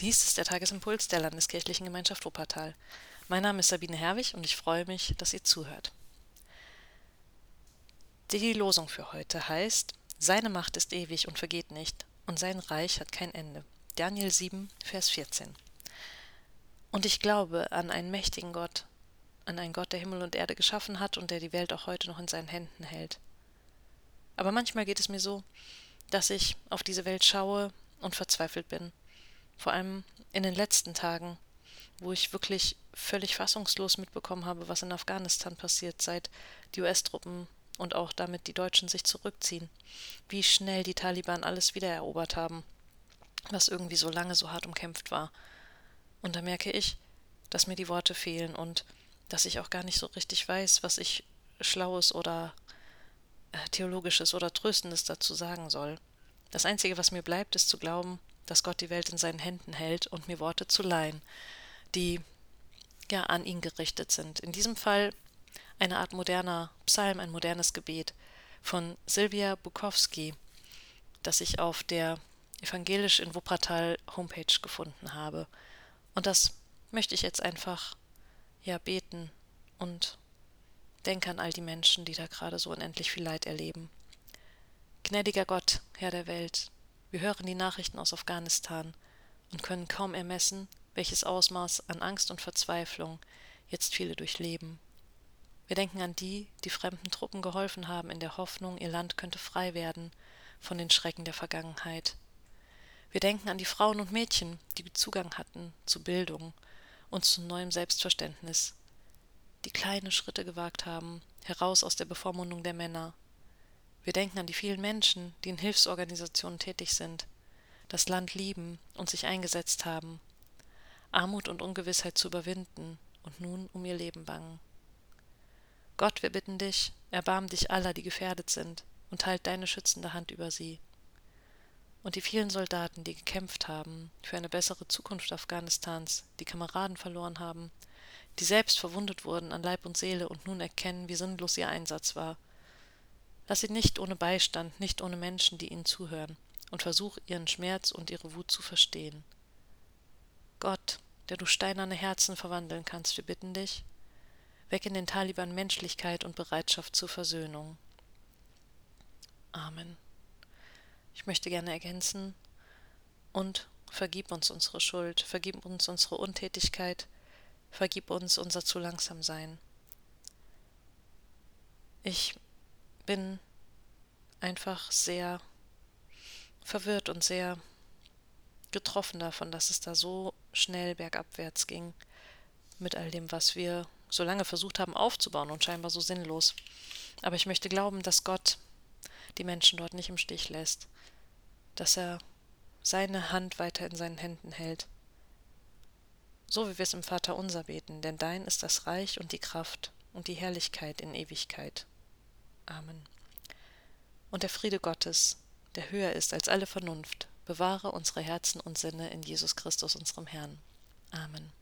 Dies ist der Tagesimpuls der Landeskirchlichen Gemeinschaft Wuppertal. Mein Name ist Sabine Herwig und ich freue mich, dass ihr zuhört. Die Losung für heute heißt: Seine Macht ist ewig und vergeht nicht, und sein Reich hat kein Ende. Daniel 7, Vers 14. Und ich glaube an einen mächtigen Gott, an einen Gott, der Himmel und Erde geschaffen hat und der die Welt auch heute noch in seinen Händen hält. Aber manchmal geht es mir so, dass ich auf diese Welt schaue und verzweifelt bin. Vor allem in den letzten Tagen, wo ich wirklich völlig fassungslos mitbekommen habe, was in Afghanistan passiert, seit die US-Truppen und auch damit die Deutschen sich zurückziehen, wie schnell die Taliban alles wiedererobert haben, was irgendwie so lange so hart umkämpft war. Und da merke ich, dass mir die Worte fehlen und dass ich auch gar nicht so richtig weiß, was ich Schlaues oder äh, Theologisches oder Tröstendes dazu sagen soll. Das Einzige, was mir bleibt, ist zu glauben, dass Gott die Welt in seinen Händen hält und mir Worte zu leihen, die ja an ihn gerichtet sind. In diesem Fall eine Art moderner Psalm, ein modernes Gebet von Sylvia Bukowski, das ich auf der Evangelisch in Wuppertal Homepage gefunden habe. Und das möchte ich jetzt einfach ja beten und denke an all die Menschen, die da gerade so unendlich viel Leid erleben. Gnädiger Gott, Herr der Welt, wir hören die Nachrichten aus Afghanistan und können kaum ermessen, welches Ausmaß an Angst und Verzweiflung jetzt viele durchleben. Wir denken an die, die fremden Truppen geholfen haben in der Hoffnung, ihr Land könnte frei werden von den Schrecken der Vergangenheit. Wir denken an die Frauen und Mädchen, die Zugang hatten zu Bildung und zu neuem Selbstverständnis, die kleine Schritte gewagt haben, heraus aus der Bevormundung der Männer. Wir denken an die vielen Menschen, die in Hilfsorganisationen tätig sind, das Land lieben und sich eingesetzt haben, Armut und Ungewissheit zu überwinden und nun um ihr Leben bangen. Gott, wir bitten dich, erbarm dich aller, die gefährdet sind, und halt deine schützende Hand über sie. Und die vielen Soldaten, die gekämpft haben für eine bessere Zukunft Afghanistans, die Kameraden verloren haben, die selbst verwundet wurden an Leib und Seele und nun erkennen, wie sinnlos ihr Einsatz war. Lass sie nicht ohne Beistand, nicht ohne Menschen, die ihnen zuhören, und versuch ihren Schmerz und ihre Wut zu verstehen. Gott, der du steinerne Herzen verwandeln kannst, wir bitten dich, weg in den Taliban Menschlichkeit und Bereitschaft zur Versöhnung. Amen. Ich möchte gerne ergänzen und vergib uns unsere Schuld, vergib uns unsere Untätigkeit, vergib uns unser zu langsam sein. Ich bin einfach sehr verwirrt und sehr getroffen davon, dass es da so schnell bergabwärts ging mit all dem, was wir so lange versucht haben aufzubauen und scheinbar so sinnlos. Aber ich möchte glauben, dass Gott die Menschen dort nicht im Stich lässt, dass er seine Hand weiter in seinen Händen hält so wie wir es im Vater unser beten, denn dein ist das Reich und die Kraft und die Herrlichkeit in Ewigkeit. Amen. Und der Friede Gottes, der höher ist als alle Vernunft, bewahre unsere Herzen und Sinne in Jesus Christus unserem Herrn. Amen.